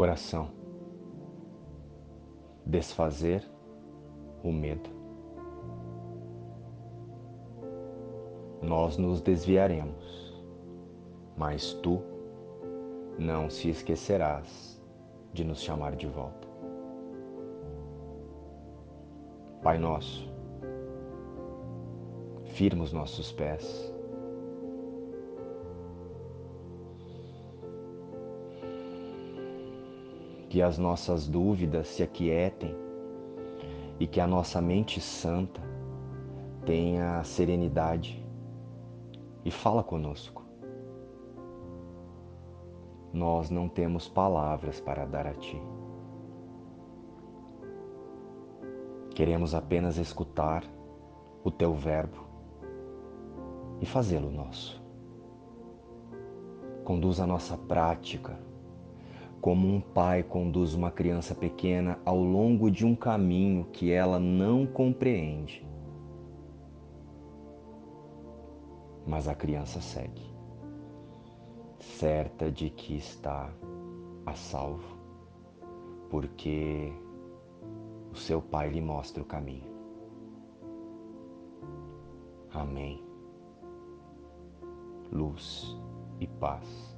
Oração. Desfazer o medo. Nós nos desviaremos, mas tu não se esquecerás de nos chamar de volta. Pai nosso, firma os nossos pés que as nossas dúvidas se aquietem e que a nossa mente santa tenha serenidade e fala conosco. Nós não temos palavras para dar a Ti. Queremos apenas escutar o Teu Verbo e fazê-lo nosso. Conduz a nossa prática como um pai conduz uma criança pequena ao longo de um caminho que ela não compreende. Mas a criança segue, certa de que está a salvo, porque o seu pai lhe mostra o caminho. Amém. Luz e paz.